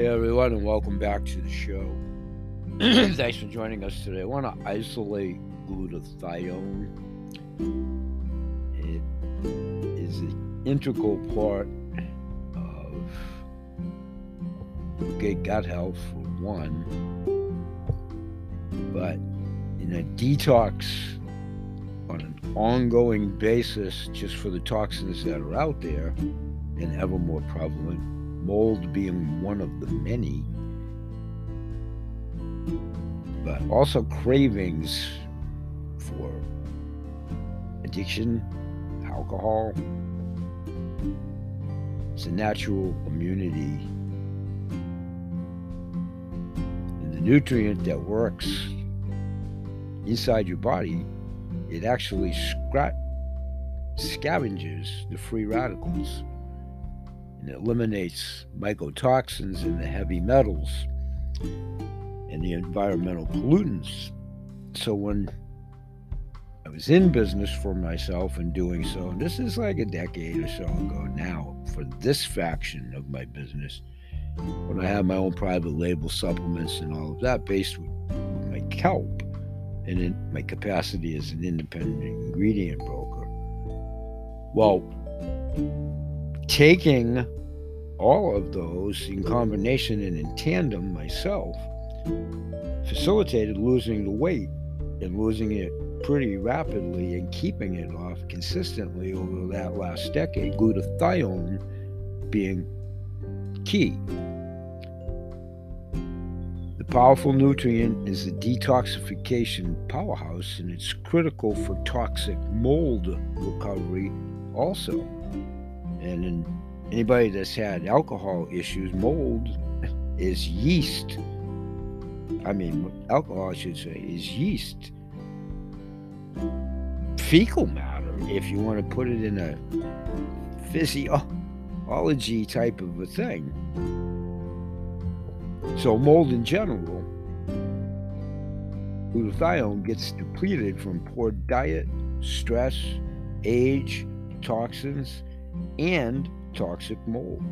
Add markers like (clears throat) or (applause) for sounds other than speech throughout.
Hey everyone, and welcome back to the show. (clears throat) Thanks for joining us today. I want to isolate glutathione. It is an integral part of good gut health, for one, but in a detox on an ongoing basis, just for the toxins that are out there and ever more prevalent mold being one of the many, but also cravings for addiction, alcohol. It's a natural immunity. And the nutrient that works inside your body, it actually scra- scavenges the free radicals and eliminates mycotoxins and the heavy metals and the environmental pollutants. So when I was in business for myself and doing so, and this is like a decade or so ago now, for this faction of my business, when I had my own private label supplements and all of that based with, with my kelp and in my capacity as an independent ingredient broker. Well, taking all of those in mm-hmm. combination and in tandem myself facilitated losing the weight and losing it pretty rapidly and keeping it off consistently over that last decade, glutathione being key. The powerful nutrient is a detoxification powerhouse and it's critical for toxic mold recovery also. And anybody that's had alcohol issues, mold is yeast. I mean, alcohol, I should say, is yeast. Fecal matter, if you want to put it in a physiology type of a thing. So, mold in general, glutathione gets depleted from poor diet, stress, age, toxins, and toxic mold.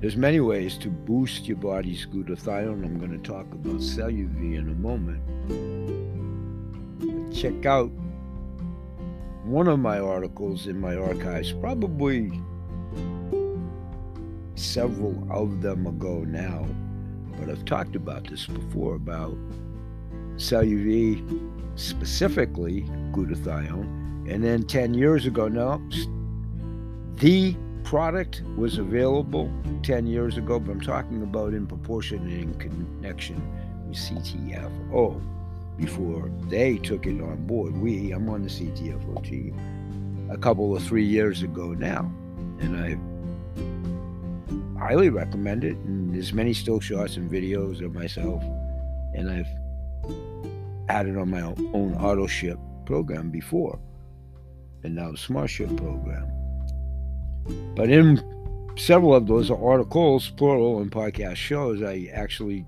There's many ways to boost your body's glutathione. I'm going to talk about CelluV in a moment. Check out one of my articles in my archives, probably several of them ago now, but I've talked about this before about CelluV, specifically glutathione, and then 10 years ago, no, the product was available 10 years ago, but I'm talking about in proportion and in connection with CTFO before they took it on board. We, I'm on the CTFO team a couple of three years ago now, and I highly recommend it. And there's many still shots and videos of myself, and I've had it on my own auto ship program before and now Smart Ship program. But in several of those articles, plural, and podcast shows, I actually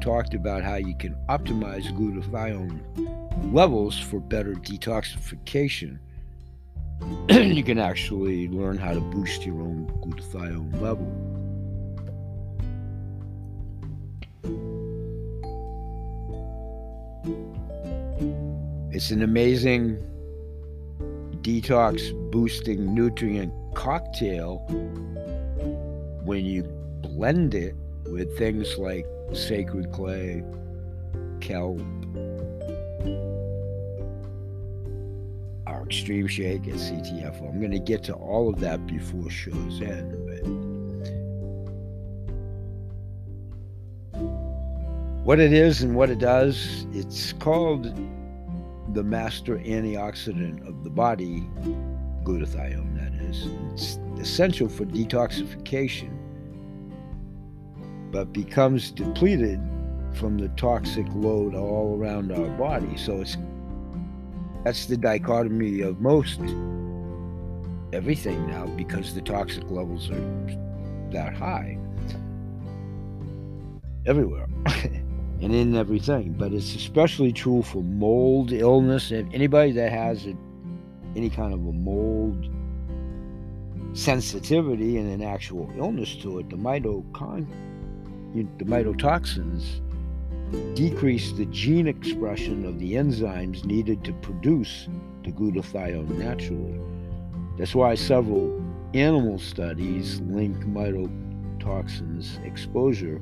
talked about how you can optimize glutathione levels for better detoxification. (clears throat) you can actually learn how to boost your own glutathione level. It's an amazing detox boosting nutrient cocktail when you blend it with things like sacred clay, kelp, our extreme shake at CTFO. I'm going to get to all of that before show's end. But what it is and what it does, it's called the master antioxidant of the body, glutathione, that is. It's essential for detoxification, but becomes depleted from the toxic load all around our body. So it's that's the dichotomy of most everything now because the toxic levels are that high everywhere. (laughs) and in everything. But it's especially true for mold illness. And anybody that has a, any kind of a mold sensitivity and an actual illness to it, the mitocon, the mycotoxins decrease the gene expression of the enzymes needed to produce the glutathione naturally. That's why several animal studies link mycotoxins exposure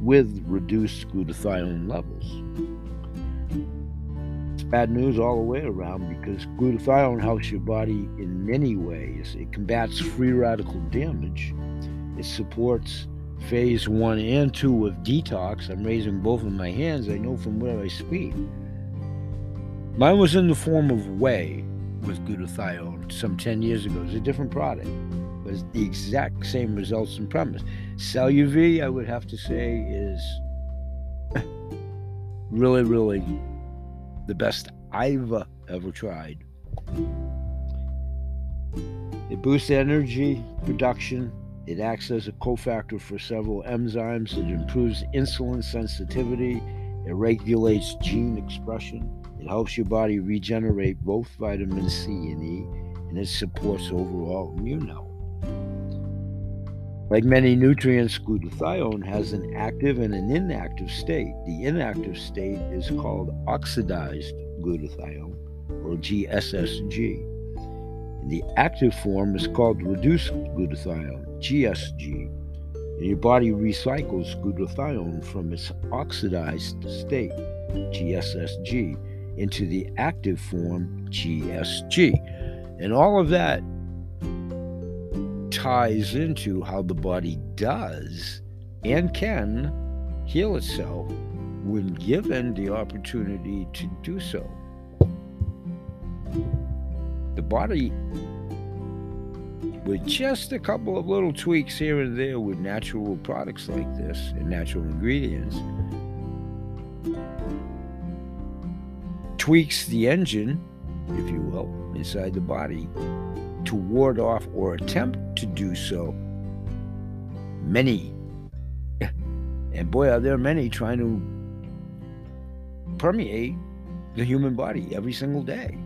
with reduced glutathione levels. It's bad news all the way around because glutathione helps your body in many ways. It combats free radical damage, it supports phase one and two of detox. I'm raising both of my hands. I know from where I speak. Mine was in the form of whey with glutathione some 10 years ago. It's a different product, it's the exact same results and premise. CelluV, I would have to say, is (laughs) really, really the best I've uh, ever tried. It boosts energy production, it acts as a cofactor for several enzymes. It improves insulin sensitivity. It regulates gene expression. It helps your body regenerate both vitamin C and E, and it supports overall immune health. Like many nutrients, glutathione has an active and an inactive state. The inactive state is called oxidized glutathione, or GSSG. The active form is called reduced glutathione, GSG. And your body recycles glutathione from its oxidized state, GSSG, into the active form, GSG. And all of that ties into how the body does and can heal itself when given the opportunity to do so. The body, with just a couple of little tweaks here and there with natural products like this and natural ingredients, tweaks the engine, if you will, inside the body to ward off or attempt to do so many, (laughs) and boy, are there many trying to permeate the human body every single day.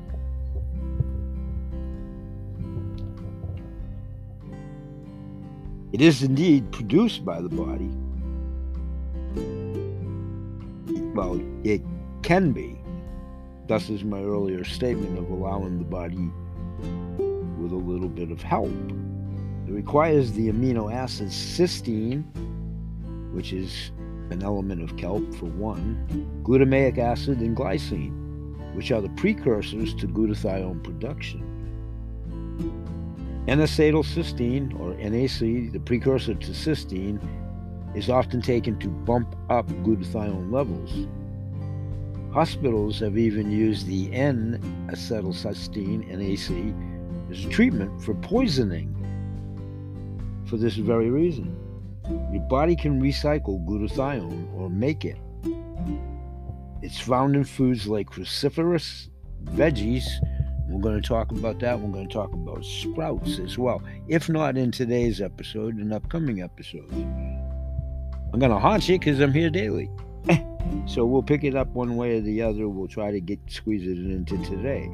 It is indeed produced by the body. Well, it can be. Thus is my earlier statement of allowing the body with a little bit of help. It requires the amino acid cysteine, which is an element of kelp for one, glutamic acid, and glycine, which are the precursors to glutathione production. N-acetylcysteine, or NAC, the precursor to cysteine, is often taken to bump up glutathione levels. Hospitals have even used the N-acetylcysteine, NAC, as a treatment for poisoning for this very reason. Your body can recycle glutathione or make it. It's found in foods like cruciferous veggies, we're going to talk about that. We're going to talk about sprouts as well. If not in today's episode, in upcoming episodes. I'm going to haunt you because I'm here daily. (laughs) so we'll pick it up one way or the other. We'll try to get squeeze it into today.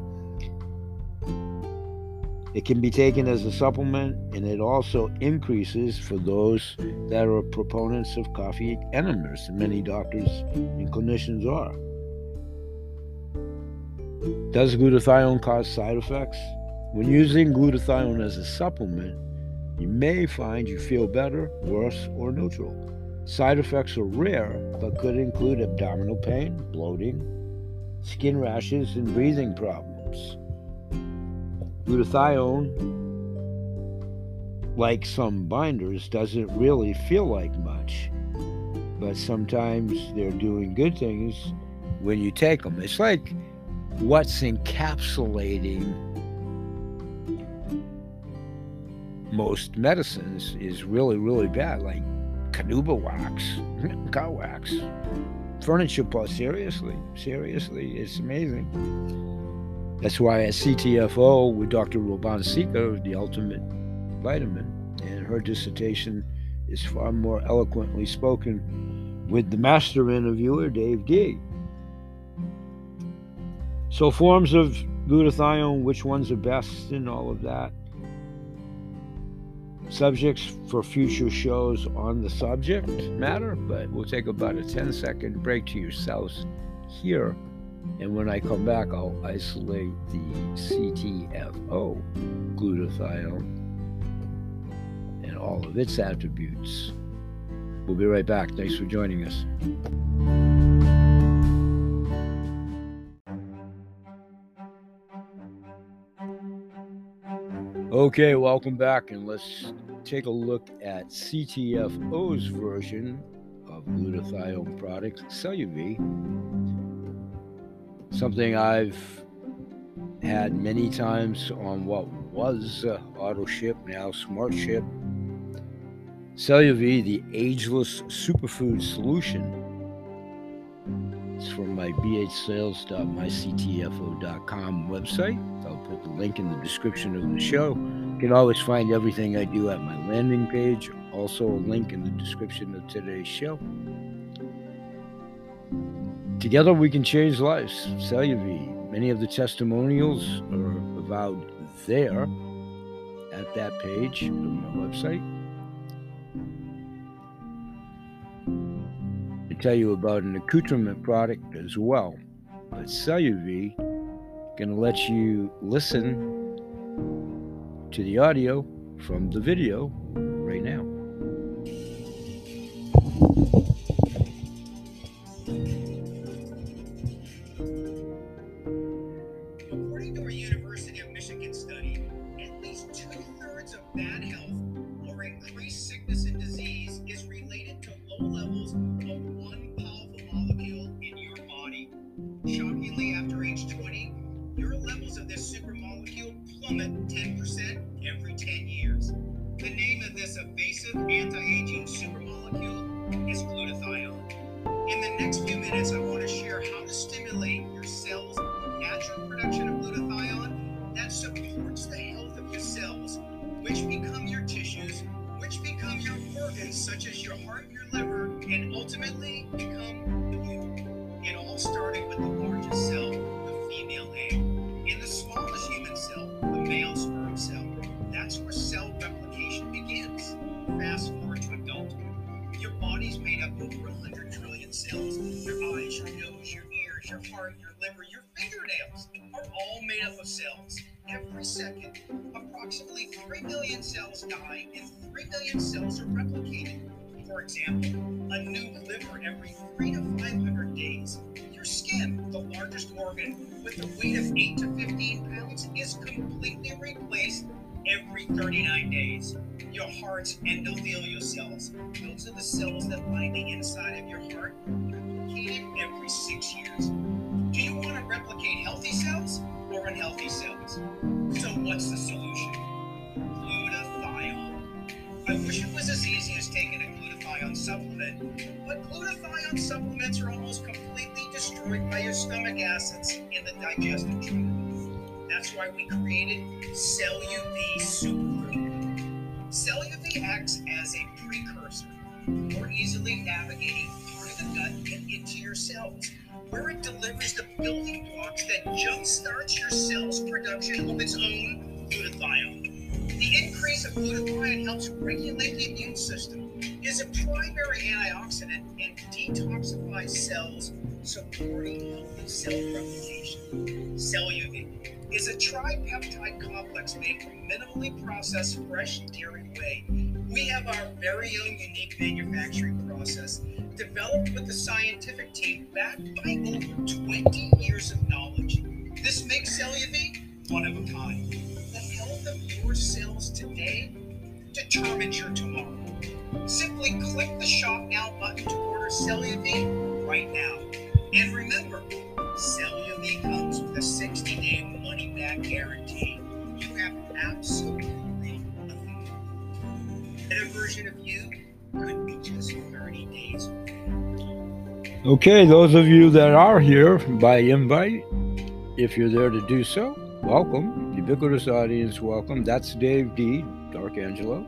It can be taken as a supplement, and it also increases for those that are proponents of coffee enemas. Many doctors and clinicians are. Does glutathione cause side effects? When using glutathione as a supplement, you may find you feel better, worse, or neutral. Side effects are rare, but could include abdominal pain, bloating, skin rashes, and breathing problems. Glutathione, like some binders, doesn't really feel like much, but sometimes they're doing good things when you take them. It's like what's encapsulating most medicines is really, really bad, like carnauba wax, cow wax, furniture plus. Seriously, seriously, it's amazing. That's why at CTFO with Dr. Roban Sika, the ultimate vitamin, and her dissertation is far more eloquently spoken with the master interviewer, Dave D. So, forms of glutathione, which ones are best, and all of that. subjects for future shows on the subject matter, but we'll take about a 10 second break to yourselves here. And when I come back, I'll isolate the CTFO glutathione and all of its attributes. We'll be right back. Thanks for joining us. Okay, welcome back, and let's take a look at CTFO's version of glutathione product, CelluV. Something I've had many times on what was uh, auto ship, now smart ship. CelluV, the ageless superfood solution. It's from my bhsales.myctfo.com website. I'll put the link in the description of the show. You can always find everything I do at my landing page. Also, a link in the description of today's show. Together, we can change lives. CelluV. Many of the testimonials are avowed there at that page on my website. I tell you about an accoutrement product as well. But CelluV going to let you listen to the audio from the video of this supermolecule plummet 10% every 10 years. The name of this evasive anti-aging supermolecule is glutathione. In the next few minutes, I want to share how to stimulate cells die and 3 million cells are replicated. For example, a new liver every 3 to 500 days. Your skin, the largest organ with a weight of 8 to 15 pounds, is completely replaced every 39 days. Your heart's endothelial cells, those are the cells that line the inside of your heart, replicated every six years. Do you want to replicate healthy cells or unhealthy cells? So, what's the solution? Glutathione. I wish it was as easy as taking a glutathione supplement, but glutathione supplements are almost completely destroyed by your stomach acids in the digestive tract. That's why we created CellUV Superfood. CellUV acts as a precursor more easily navigating through the gut and into your cells, where it delivers the building blocks that jumpstarts your cell's production of its own glutathione. Increase of glutathione helps regulate the immune system, is a primary antioxidant, and detoxifies cells, supporting healthy cell replication. CellUV is a tripeptide complex made from minimally processed fresh dairy whey. We have our very own unique manufacturing process developed with the scientific team backed by over 20 years of knowledge. This makes CellUV one of a kind. The health of cells today determines your tomorrow. Simply click the Shop Now button to order CellUV right now. And remember, CellUV comes with a 60 day money back guarantee. You have absolutely nothing. Better version of you could be just 30 days. Okay, those of you that are here by invite, if you're there to do so, welcome. Ubiquitous audience, welcome. That's Dave D, Dark Angelo,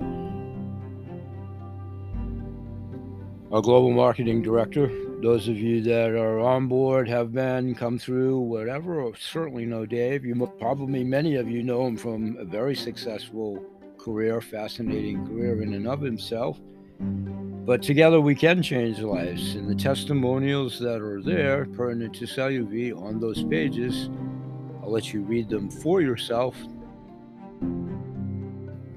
our global marketing director. Those of you that are on board, have been, come through, whatever, certainly know Dave. You probably many of you know him from a very successful career, fascinating career in and of himself. But together we can change lives. And the testimonials that are there pertinent to CelluV on those pages, I'll let you read them for yourself.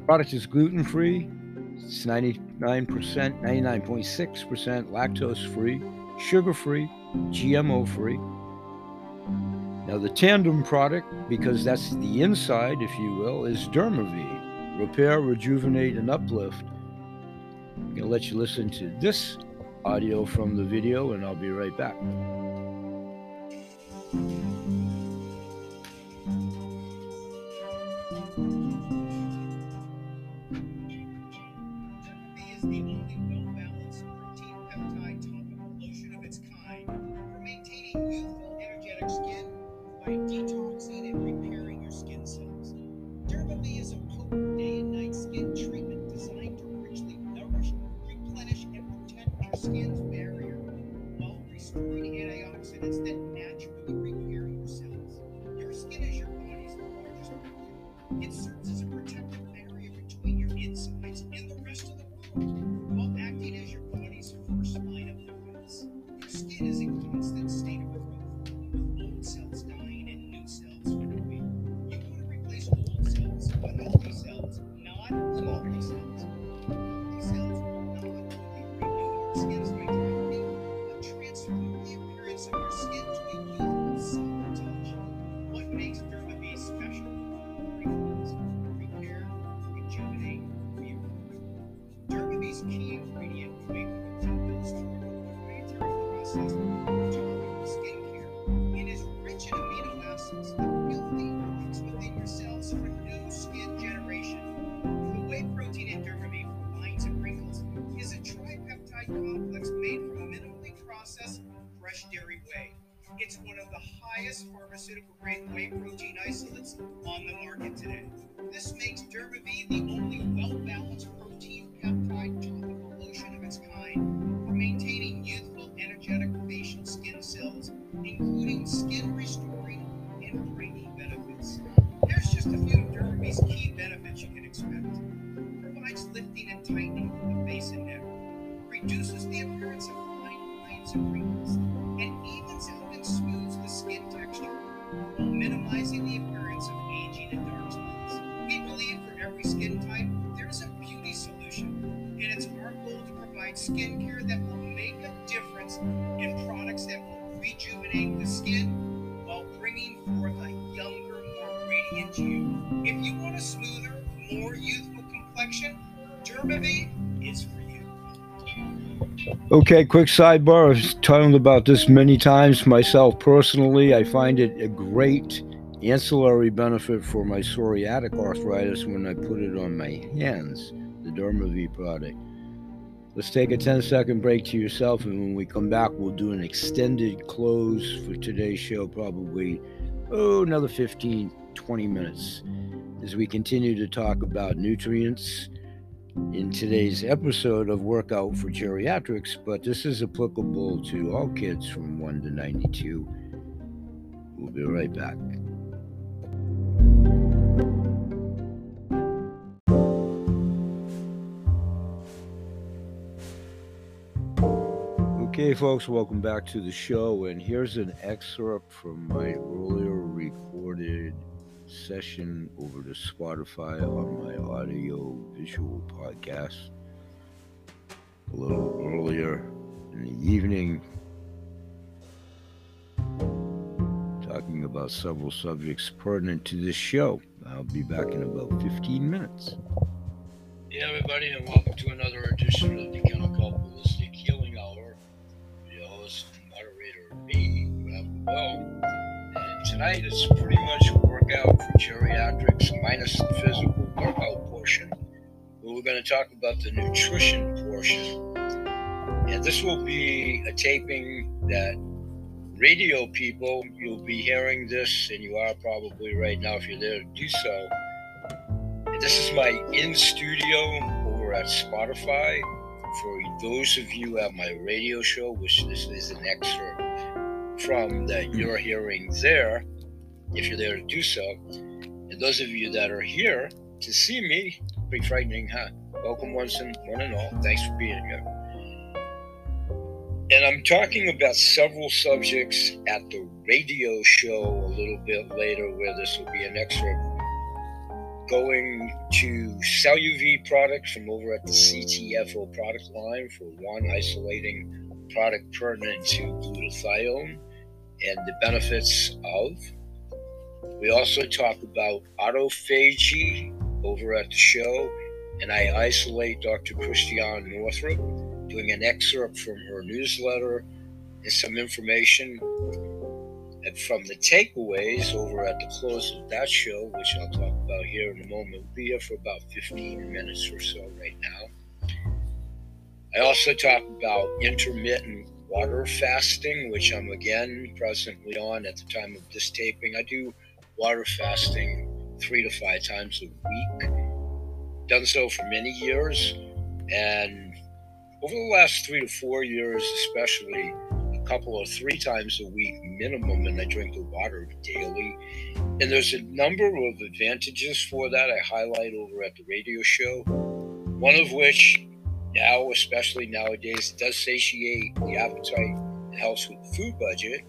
Product is gluten free. It's 99%, 99.6% lactose free, sugar free, GMO free. Now, the tandem product, because that's the inside, if you will, is DermaV. Repair, rejuvenate, and uplift. I'm going to let you listen to this audio from the video, and I'll be right back. on the market today. This makes German. Okay, quick sidebar. I've talked about this many times myself personally. I find it a great ancillary benefit for my psoriatic arthritis when I put it on my hands, the DermaV product. Let's take a 10 second break to yourself, and when we come back, we'll do an extended close for today's show, probably, oh, another 15, 20 minutes, as we continue to talk about nutrients in today's episode of Workout for Geriatrics, but this is applicable to all kids from 1 to 92. We'll be right back. Okay, folks, welcome back to the show. And here's an excerpt from my earlier recorded session over to Spotify on my audio visual podcast a little earlier in the evening, talking about several subjects pertinent to this show. I'll be back in about 15 minutes. Hey, everybody, and welcome to another edition of the Chemical Holistic Healing Hour. Your host and moderator, me, Rob Well. Tonight it's pretty much workout for geriatrics minus the physical workout portion. But we're going to talk about the nutrition portion. And this will be a taping that radio people, you'll be hearing this, and you are probably right now if you're there to do so. This is my in studio over at Spotify. For those of you at my radio show, which this is an excerpt from that hmm. you're hearing there, if you're there to do so. And those of you that are here to see me, Pretty frightening, huh? Welcome once and one and all. Thanks for being here. And I'm talking about several subjects at the radio show a little bit later, where this will be an excerpt going to sell CellUV products from over at the CTFO product line for one isolating product pertinent to glutathione and the benefits of. We also talk about autophagy over at the show, and I isolate Dr. Christiane Northrup doing an excerpt from her newsletter and some information from the takeaways over at the close of that show, which I'll talk about here in a moment. We'll be here for about 15 minutes or so right now. I also talk about intermittent water fasting, which I'm again presently on at the time of this taping. I do water fasting three to five times a week. Done so for many years. And over the last three to four years, especially, a couple or three times a week minimum, and I drink the water daily. And there's a number of advantages for that I highlight over at the radio show. One of which, now, especially nowadays, does satiate the appetite and helps with the food budget.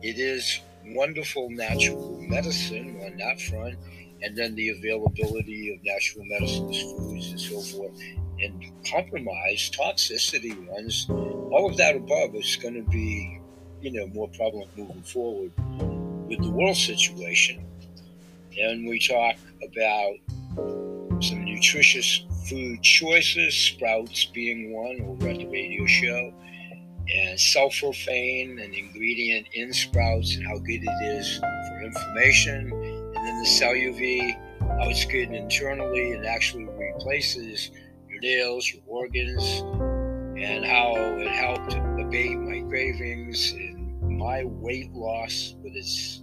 It is wonderful natural medicine on that front, and then the availability of natural medicines, foods, and so forth, and compromise, toxicity ones, all of that above is going to be, you know, more prevalent moving forward with the world situation. And we talk about some nutritious food choices, sprouts being one over at the radio show. And sulforaphane, an ingredient in sprouts, and how good it is for inflammation. And then the CellUV, how it's good internally. It actually replaces your nails, your organs, and how it helped abate my cravings and my weight loss with its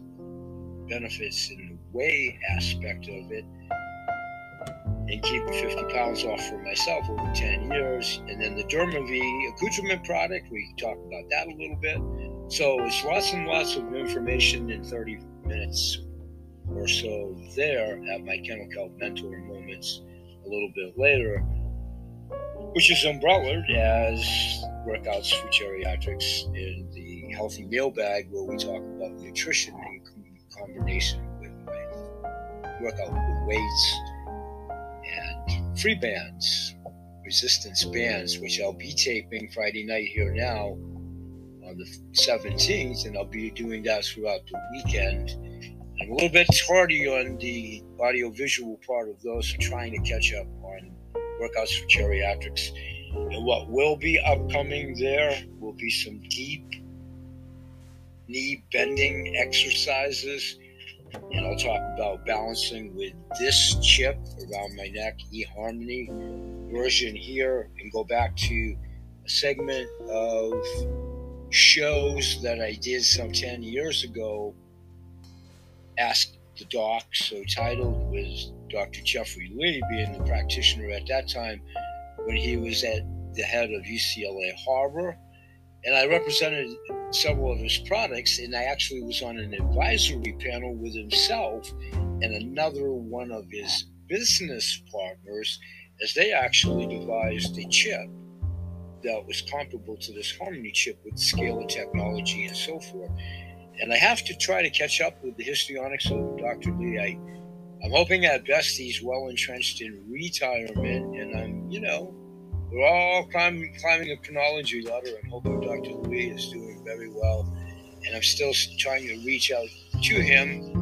benefits in the whey aspect of it and keeping 50 pounds off for myself over 10 years. And then the DermaV accoutrement product, we talk about that a little bit. So it's lots and lots of information in 30 minutes or so there at my Kelp Mentor Moments a little bit later, which is umbrellaed as workouts for geriatrics in the healthy meal bag where we talk about nutrition in combination with my workout with weights free bands, resistance bands, which I'll be taping Friday night here now on the 17th, and I'll be doing that throughout the weekend. I'm a little bit tardy on the audio-visual part of those, trying to catch up on workouts for geriatrics. And what will be upcoming there will be some deep knee bending exercises and I'll talk about balancing with this chip around my neck, eHarmony version here, and go back to a segment of shows that I did some 10 years ago. Ask the Doc, so titled was Dr. Jeffrey Lee, being the practitioner at that time when he was at the head of UCLA Harbor. And I represented several of his products, and I actually was on an advisory panel with himself and another one of his business partners as they actually devised a chip that was comparable to this Harmony chip with scale of technology and so forth. And I have to try to catch up with the histrionics of Dr. Lee. I, I'm hoping at best he's well entrenched in retirement, and I'm, you know, we're all climbing, climbing a chronology ladder. I'm hoping Dr. Louis is doing very well, and I'm still trying to reach out to him.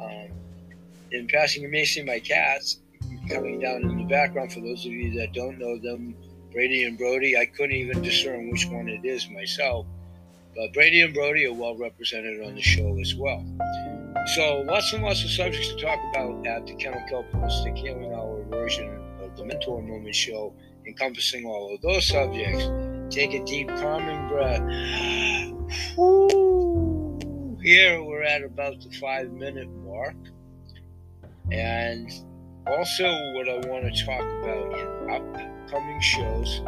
Um, in passing, you may see my cats coming down in the background. For those of you that don't know them, Brady and Brody, I couldn't even discern which one it is myself. But Brady and Brody are well represented on the show as well. So lots and lots of subjects to talk about at the Kennel Kelp Holistic Healing Hour version of the Mentor Moment Show encompassing all of those subjects. Take a deep, calming breath. (sighs) Here we're at about the five minute mark. And also, what I want to talk about in upcoming shows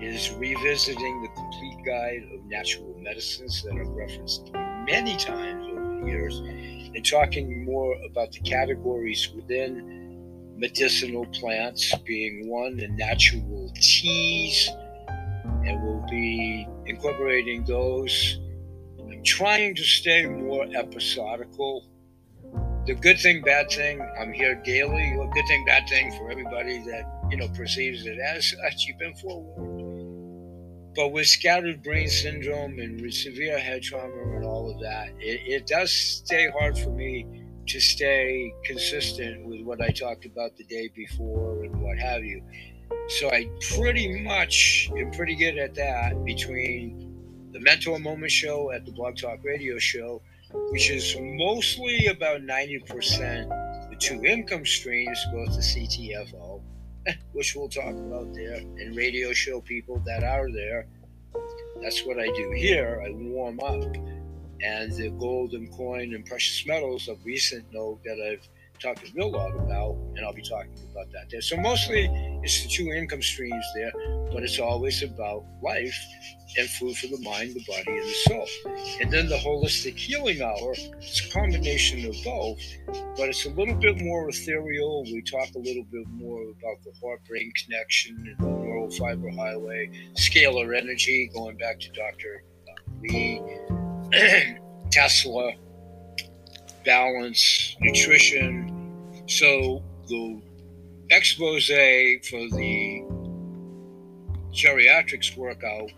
is revisiting the complete guide of natural medicines that I've referenced many times over the years and talking more about the categories within medicinal plants being one, and natural teas, and we'll be incorporating those. I'm trying to stay more episodical. The good thing, bad thing, I'm here daily. The good thing, bad thing for everybody that you know perceives it as (laughs) such. You've been forewarned. But with scattered brain syndrome and with severe head trauma and all of that, it, it does stay hard for me to stay consistent with what I talked about the day before and what have you. So I pretty much am pretty good at that between the Mentor Moment show at the Blog Talk Radio show, which is mostly about 90% the two income streams, both the CTFO (laughs) which we'll talk about there, and radio show people that are there. That's what I do here. I warm up. And the gold and coin and precious metals of recent note that I've talked a real lot about, and I'll be talking about that there. So mostly it's the two income streams there, but it's always about life and food for the mind, the body, and the soul. And then the holistic healing hour, it's a combination of both, but it's a little bit more ethereal. We talk a little bit more about the heart brain connection and the neural fiber highway, scalar energy, going back to Dr. Lee, (clears throat) Tesla, balance, nutrition. So the expose for the geriatrics workout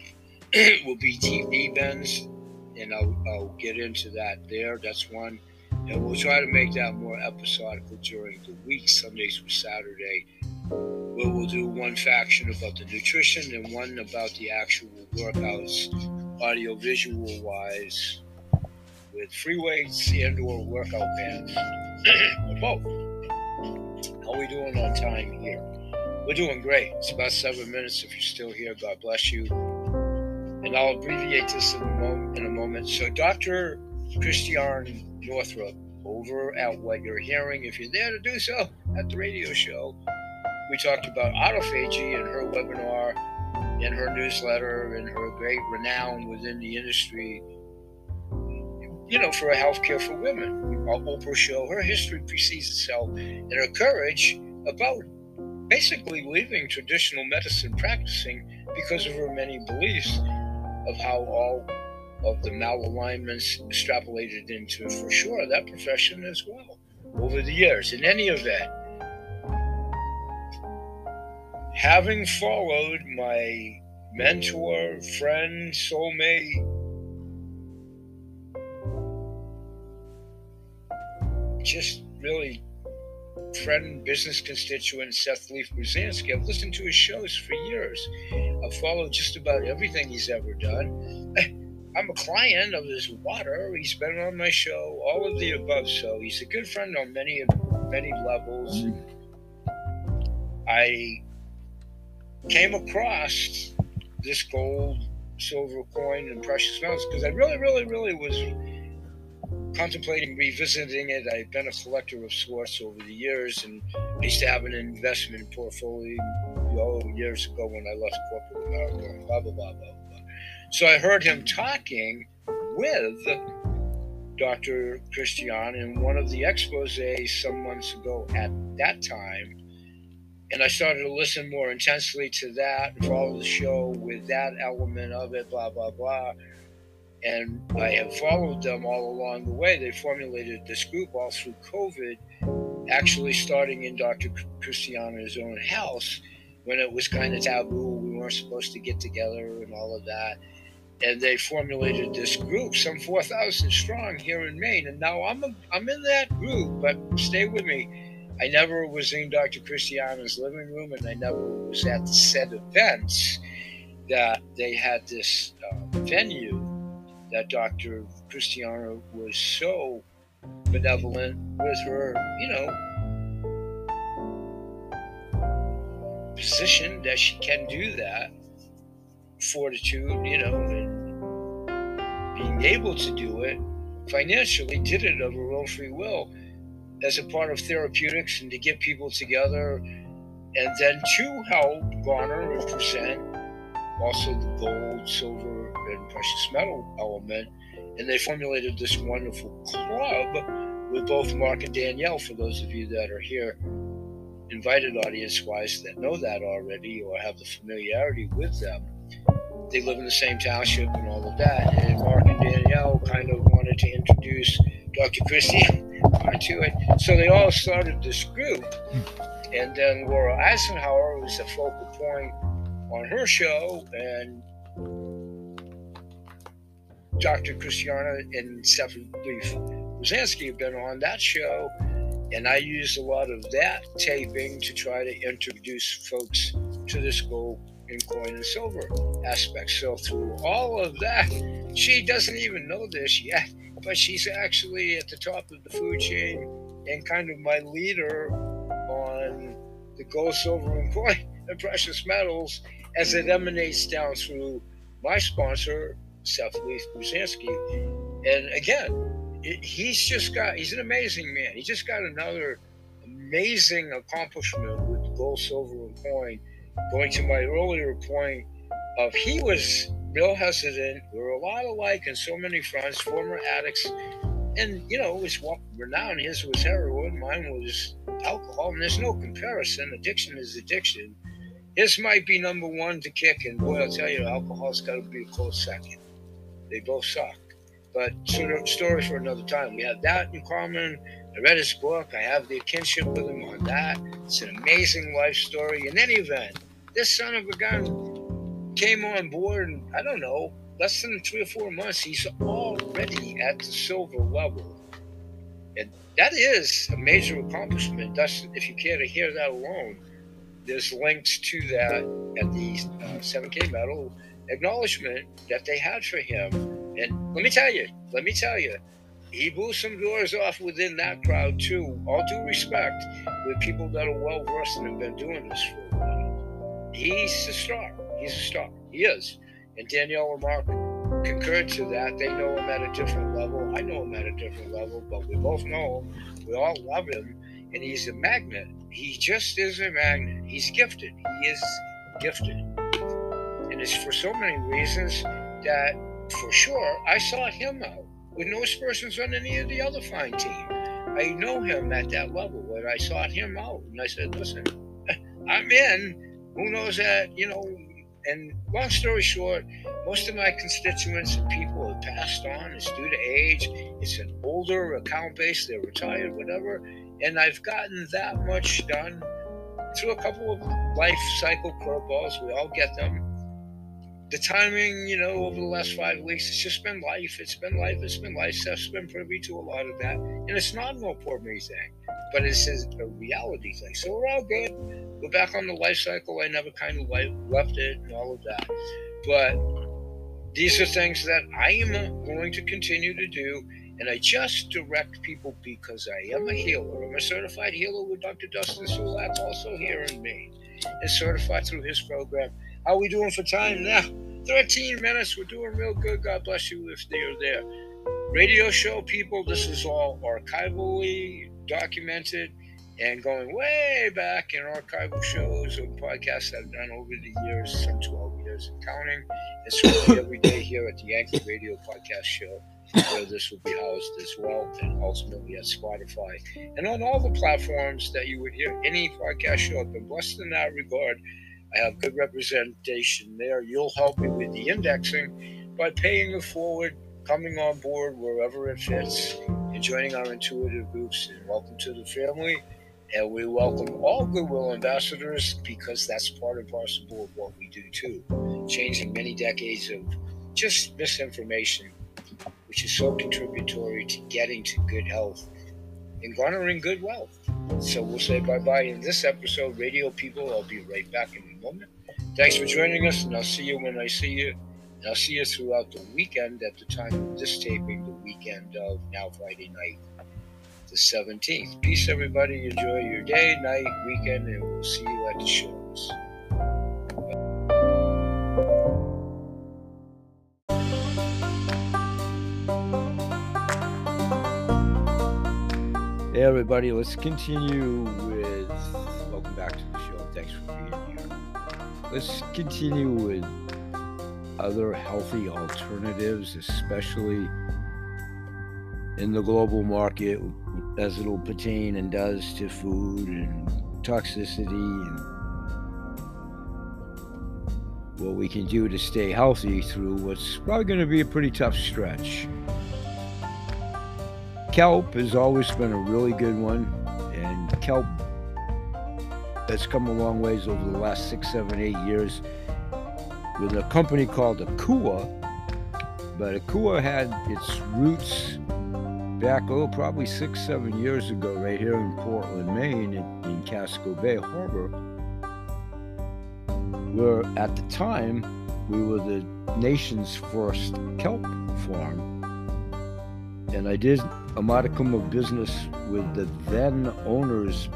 (clears throat) will be TV bends, and I'll, I'll get into that there. That's one. And we'll try to make that more episodical during the week, Sundays through Saturday, where we'll do one faction about the nutrition and one about the actual workouts, audio visual wise, with free weights and or workout bands, (clears throat) or both. How are we doing on time here? We're doing great. It's about seven minutes. If you're still here, God bless you. And I'll abbreviate this in a moment. In a moment. So, Dr. Christiane Northrup, over at what you're hearing, if you're there to do so, at the radio show, we talked about autophagy in her webinar, in her newsletter, and her great renown within the industry you know, for a healthcare for women. Oprah show her history precedes itself and her courage about basically leaving traditional medicine practicing because of her many beliefs of how all of the malalignments extrapolated into, for sure, that profession as well over the years. In any event, having followed my mentor, friend, soulmate, just really friend, business constituent Seth Leaf Pruzansky. I've listened to his shows for years. I've followed just about everything he's ever done. (laughs) I'm a client of his water. He's been on my show, all of the above. So he's a good friend on many of many levels. Mm-hmm. I came across this gold, silver coin, and precious metals because I really, really, really was contemplating revisiting it. I've been a collector of sorts over the years, and I used to have an investment portfolio years ago when I left corporate America. Blah blah blah blah blah. So I heard him talking with Dr. Christiane in one of the exposes some months ago at that time. And I started to listen more intensely to that and follow the show with that element of it, blah, blah, blah and I have followed them all along the way. They formulated this group all through COVID, actually starting in Dr. Christiane's own house when it was kind of taboo. We weren't supposed to get together and all of that. And they formulated this group, some 4,000 strong here in Maine. And now I'm, a, I'm in that group, but stay with me. I never was in Dr. Christiane's living room, and I never was at the said events that they had this uh, venue that Dr. Christiane was so benevolent with her, you know, position that she can do that, fortitude, you know, and being able to do it financially, did it of her own free will as a part of therapeutics and to get people together and then to help garner and present also the gold, silver, and precious metal element. And they formulated this wonderful club with both Mark and Danielle, for those of you that are here. invited audience wise that know that already or have the familiarity with them. They live in the same township and all of that. And Mark and Danielle kind of wanted to introduce Dr. Christie (laughs) onto it. So they all started this group. And then Laura Eisenhower was the focal point on her show. And Dr. Christiane and Stephanie Pruzansky have been on that show. And I used a lot of that taping to try to introduce folks to this gold and coin and silver aspect. So through all of that, she doesn't even know this yet, but she's actually at the top of the food chain and kind of my leader on the gold, silver, and coin (laughs) and precious metals as it emanates down through my sponsor, Seth Leith Pruzansky. And again, it, he's just got, he's an amazing man. He just got another amazing accomplishment with gold, silver, and coin. Going to my earlier point of he was real hesitant. We were a lot alike in so many fronts, former addicts. And, you know, it his renown, his was heroin, mine was alcohol. And there's no comparison. Addiction is addiction. His might be number one to kick, and boy, I'll tell you, alcohol's got to be a close second. They both suck. But story for another time. We have that in common. I read his book. I have the kinship with him on that. It's an amazing life story. In any event, this son of a gun came on board, and I don't know, less than three or four months, he's already at the silver level. And that is a major accomplishment. That's, if you care to hear that alone, there's links to that at the uh, 7K medal acknowledgement that they had for him. And let me tell you, let me tell you, he blew some doors off within that crowd too. All due respect, with people that are well versed and have been doing this for a while. He's a star. He's a star. He is. And Danielle and Mark concurred to that. They know him at a different level. I know him at a different level, but we both know him. We all love him, and he's a magnet. He just is a magnet. He's gifted. He is gifted. And it's for so many reasons that, for sure, I sought him out with no aspersions on any of the other fine team. I know him at that level where I sought him out. And I said, listen, (laughs) I'm in. Who knows that, you know, and long story short, most of my constituents and people have passed on. It's due to age. It's an older account base. They're retired, whatever. And I've gotten that much done through a couple of life cycle curveballs. We all get them. The timing, you know, over the last five weeks, it's just been life. It's been life. It's been life. Steph's been privy to a lot of that. And it's not no poor me thing, but it's a reality thing. So we're all good. We're back on the life cycle. I never kind of left it and all of that. But these are things that I am going to continue to do and I just direct people because I am a healer. I'm a certified healer with Dr. Dustin Sulak, also here in Maine, and certified through his program. How are we doing for time now? 13 minutes. We're doing real good. God bless you if you're there. Radio show people, this is all archivally documented and going way back in archival shows and podcasts I've done over the years, some 12 years and counting. It's certainly every day here at the Yankee Radio Podcast Show where this will be housed as well, and ultimately at Spotify and on all the platforms that you would hear any podcast show. I've been blessed in that regard. I have good representation there. You'll help me with the indexing by paying it forward, coming on board wherever it fits, and joining our intuitive groups. And welcome to the family. And we welcome all Goodwill ambassadors because that's part and parcel of what we do too. Changing many decades of just misinformation which is so contributory to getting to good health and garnering good wealth. So we'll say bye bye in this episode, Radio People. I'll be right back in a moment. Thanks for joining us, and I'll see you when I see you. And I'll see you throughout the weekend at the time of this taping, the weekend of now Friday night, the 17th. Peace, everybody. Enjoy your day, night, weekend, and we'll see you at the shows. Everybody, let's continue with. Welcome back to the show. Thanks for being here. Let's continue with other healthy alternatives, especially in the global market as it'll pertain and does to food and toxicity and what we can do to stay healthy through what's probably going to be a pretty tough stretch. Kelp has always been a really good one, and kelp has come a long ways over the last six, seven, eight years with a company called Akua. But Akua had its roots back, oh, probably six, seven years ago, right here in Portland, Maine, in, in Casco Bay Harbor, where at the time we were the nation's first kelp farm. And I did a modicum of business with the then owners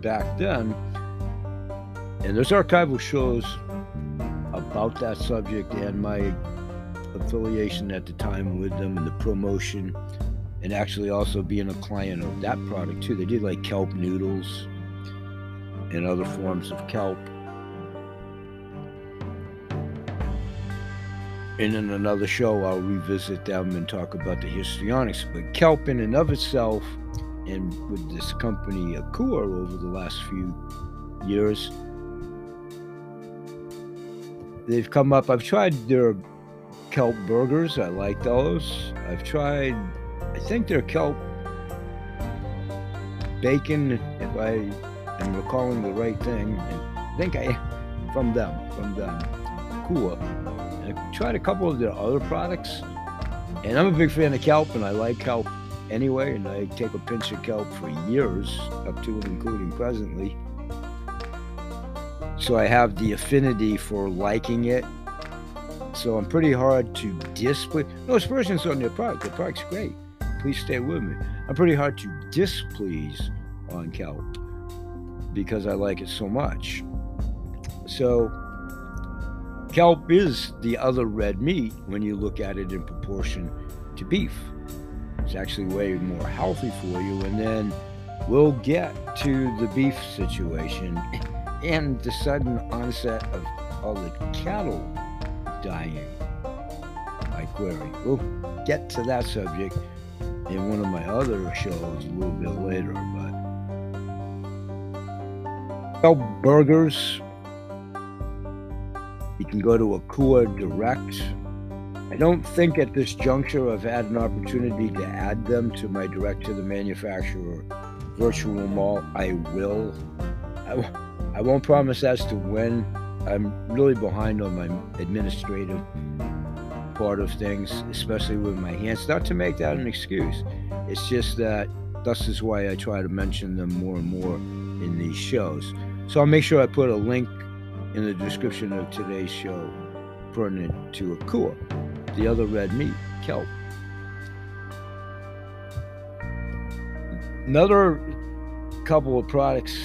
back then. And there's archival shows about that subject and my affiliation at the time with them and the promotion and actually also being a client of that product too. They did like kelp noodles and other forms of kelp. And in another show, I'll revisit them and talk about the histrionics. But kelp, in and of itself, and with this company Akua over the last few years, they've come up. I've tried their kelp burgers. I like those. I've tried, I think their kelp bacon, if I am recalling the right thing. I think I from them, from them, Akua. I've tried a couple of their other products, and I'm a big fan of kelp, and I like kelp anyway, and I take a pinch of kelp for years, up to and including presently. So I have the affinity for liking it. So I'm pretty hard to displease. No aspersions on their product. The product's great. Please stay with me. I'm pretty hard to displease on kelp because I like it so much. So kelp is the other red meat when you look at it in proportion to beef. It's actually way more healthy for you. And then we'll get to the beef situation and the sudden onset of all the cattle dying. My query. We'll get to that subject in one of my other shows a little bit later, but kelp burgers. You can go to Akua Direct. I don't think at this juncture I've had an opportunity to add them to my direct to the manufacturer virtual mall. I will. I, I won't promise as to when. I'm really behind on my administrative part of things, especially with my hands. Not to make that an excuse. It's just that this is why I try to mention them more and more in these shows. So I'll make sure I put a link in the description of today's show pertinent to Akua, the other red meat, kelp. Another couple of products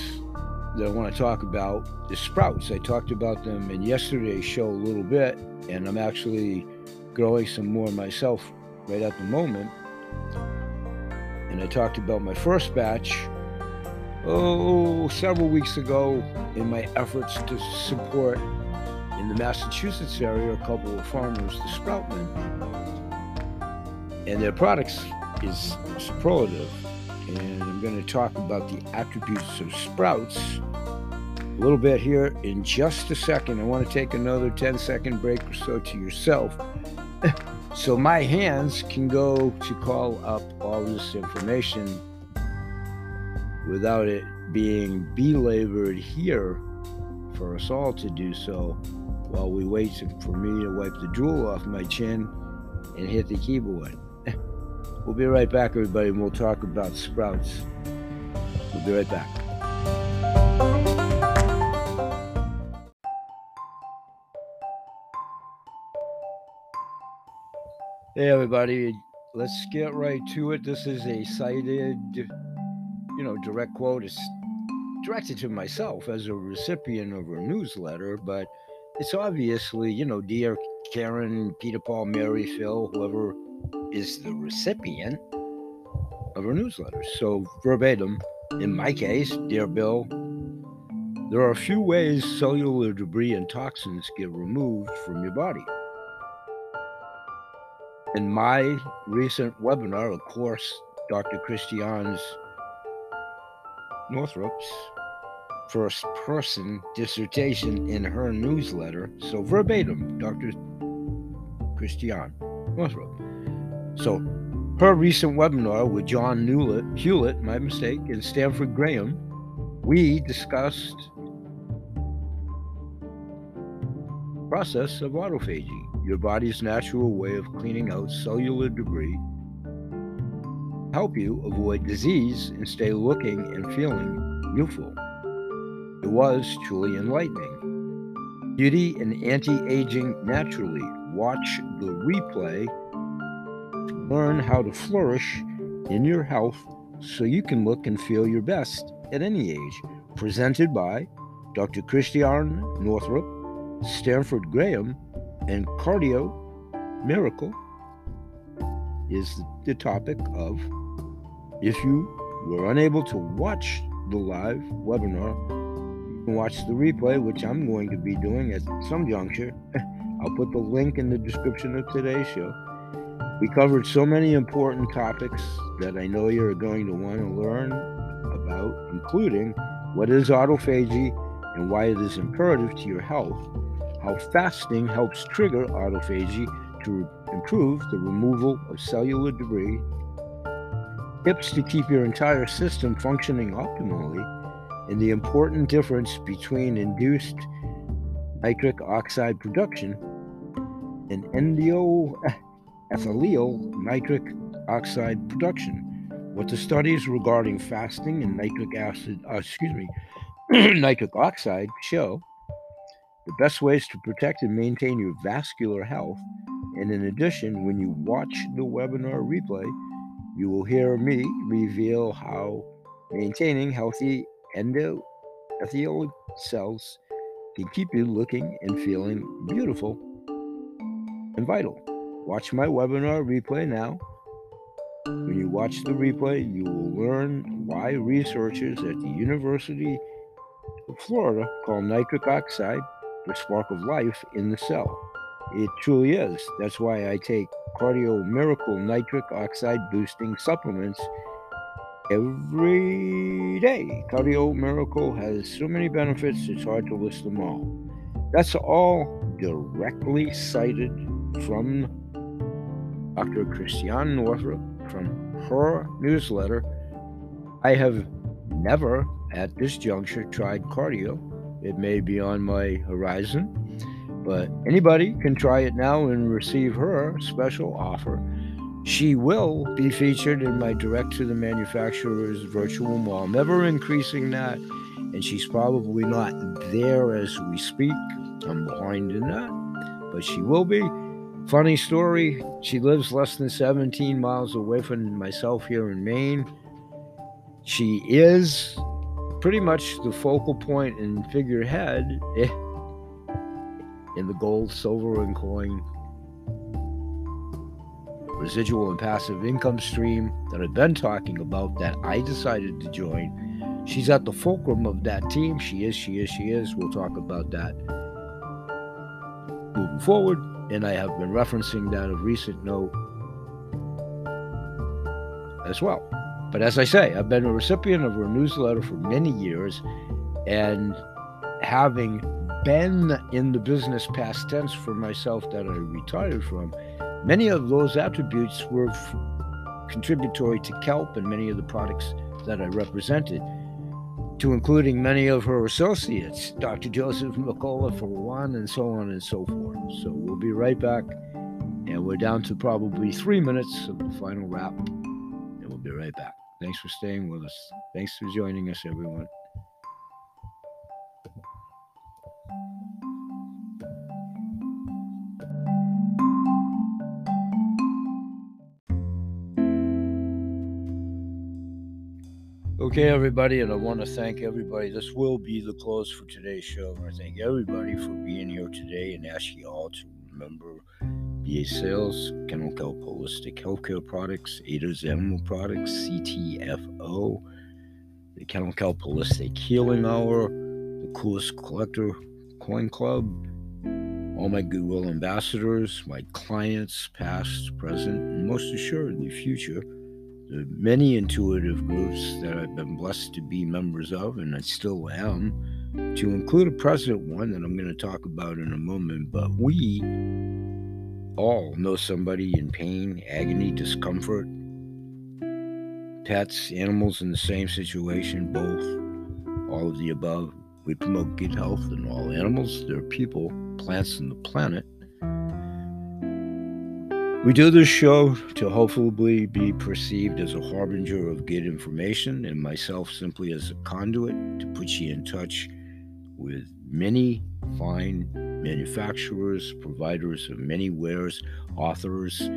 that I want to talk about is sprouts. I talked about them in yesterday's show a little bit, and I'm actually growing some more myself right at the moment. And I talked about my first batch, oh, several weeks ago in my efforts to support in the Massachusetts area a couple of farmers, the Sproutmen. And their products is superlative and I'm going to talk about the attributes of sprouts a little bit here in just a second. I want to take another 10 second break or so to yourself (laughs) so my hands can go to call up all this information without it being belabored here for us all to do so while we wait for me to wipe the drool off my chin and hit the keyboard. (laughs) We'll be right back, everybody, and we'll talk about sprouts. We'll be right back. Hey, everybody, let's get right to it. This is a cited, you know, direct quote. is directed to myself as a recipient of a newsletter, but it's obviously, you know, dear Karen, Peter, Paul, Mary, Phil, whoever is the recipient of our newsletter. So, verbatim, in my case, dear Bill, there are a few ways cellular debris and toxins get removed from your body. In my recent webinar, of course, Dr. Christiane's Northrup's first person dissertation in her newsletter. So, verbatim, Dr. Christiane Northrup. So, her recent webinar with John Newlett, Hewlett, my mistake, and Stanford Graham, we discussed process of autophagy, your body's natural way of cleaning out cellular debris, help you avoid disease and stay looking and feeling youthful. It was truly enlightening. Beauty and anti-aging naturally. Watch the replay learn how to flourish in your health so you can look and feel your best at any age. Presented by Dr. Christiane Northrup, Stanford Graham, and Cardio Miracle is the topic of if you were unable to watch the live webinar, you can watch the replay, which I'm going to be doing at some juncture. (laughs) I'll put the link in the description of today's show. We covered so many important topics that I know you're going to want to learn about, including what is autophagy and why it is imperative to your health, how fasting helps trigger autophagy to improve the removal of cellular debris, tips to keep your entire system functioning optimally, and the important difference between induced nitric oxide production and endoethylene (laughs) nitric oxide production. What the studies regarding fasting and nitric acid, uh, excuse me, (clears throat) nitric oxide show the best ways to protect and maintain your vascular health. And in addition, when you watch the webinar replay, you will hear me reveal how maintaining healthy endothelial cells can keep you looking and feeling beautiful and vital. Watch my webinar replay now. When you watch the replay, you will learn why researchers at the University of Florida call nitric oxide the spark of life in the cell. It truly is. That's why I take Cardio Miracle nitric oxide boosting supplements every day. Cardio Miracle has so many benefits, it's hard to list them all. That's all directly cited from Dr. Christiane Northrup from her newsletter. I have never at this juncture tried cardio. It may be on my horizon, but anybody can try it now and receive her special offer. She will be featured in my direct to the manufacturer's virtual mall, never increasing that. And she's probably not there as we speak. I'm behind in that, but she will be. Funny story she lives less than 17 miles away from myself here in Maine. She is pretty much the focal point and figurehead eh, in the gold, silver, and coin residual and passive income stream that I've been talking about that I decided to join. She's at the fulcrum of that team. She is, she is, she is. We'll talk about that moving forward. And I have been referencing that of recent note as well. But as I say, I've been a recipient of her newsletter for many years, and having been in the business past tense for myself that I retired from, many of those attributes were f- contributory to kelp and many of the products that I represented, to including many of her associates, Dr. Joseph McCullough for one, and so on and so forth. So we'll be right back, and we're down to probably three minutes of the final wrap, and we'll be right back. Thanks for staying with us. Thanks for joining us, everyone. Okay, everybody, and I want to thank everybody. This will be the close for today's show. I thank everybody for being here today and ask you all to remember BA Sales, Kennel Holistic Healthcare Products, Ada's Animal Products, CTFO, the Kennel Holistic Healing Hour, the Coolest Collector Coin Club, all my Goodwill ambassadors, my clients, past, present, and most assuredly future, many intuitive groups that I've been blessed to be members of, and I still am, to include a present one that I'm going to talk about in a moment. But we all know somebody in pain, agony, discomfort, pets, animals in the same situation, both, all of the above. We promote good health in all animals, their people, plants, and the planet. We do this show to hopefully be perceived as a harbinger of good information, and myself simply as a conduit to put you in touch with many fine manufacturers, providers of many wares, authors,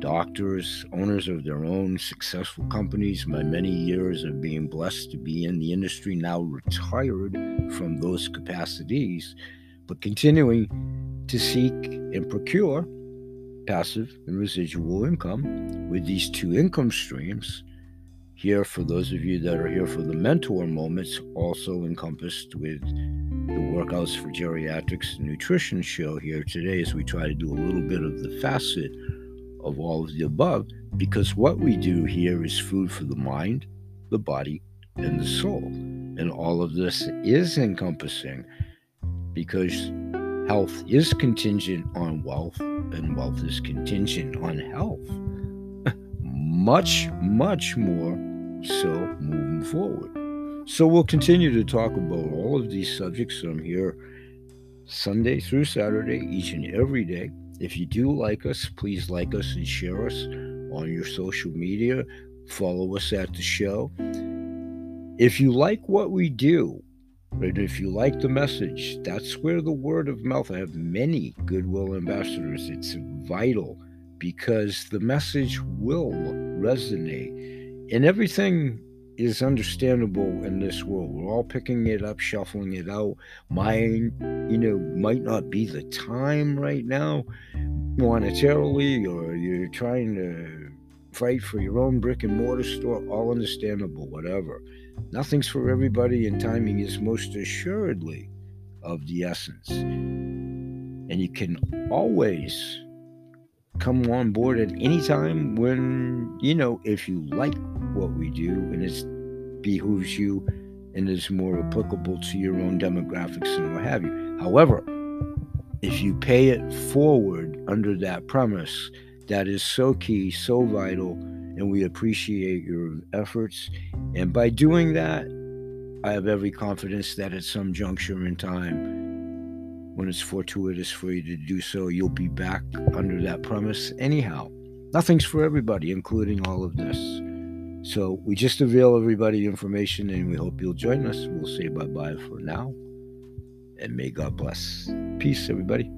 doctors, owners of their own successful companies. My many years of being blessed to be in the industry, now retired from those capacities, but continuing to seek and procure passive and residual income with these two income streams. Here, for those of you that are here for the mentor moments, also encompassed with the Workouts for Geriatrics and Nutrition show here today, as we try to do a little bit of the facet of all of the above, because what we do here is food for the mind, the body, and the soul. And all of this is encompassing because Health is contingent on wealth, and wealth is contingent on health. (laughs) much, much more so moving forward. So we'll continue to talk about all of these subjects. I'm here Sunday through Saturday, each and every day. If you do like us, please like us and share us on your social media. Follow us at the show. If you like what we do, but if you like the message, that's where the word of mouth. I have many goodwill ambassadors. It's vital because the message will resonate. And everything is understandable in this world. We're all picking it up, shuffling it out. Mine, you know, might not be the time right now monetarily, or you're trying to fight for your own brick and mortar store. All understandable, whatever. Nothing's for everybody, and timing is most assuredly of the essence. And you can always come on board at any time when, you know, if you like what we do and it behooves you and is more applicable to your own demographics and what have you. However, if you pay it forward under that premise, that is so key, so vital, and we appreciate your efforts. And by doing that, I have every confidence that at some juncture in time, when it's fortuitous for you to do so, you'll be back under that premise anyhow. Nothing's for everybody, including all of this. So we just avail everybody information and we hope you'll join us. We'll say bye bye for now. And may God bless. Peace, everybody.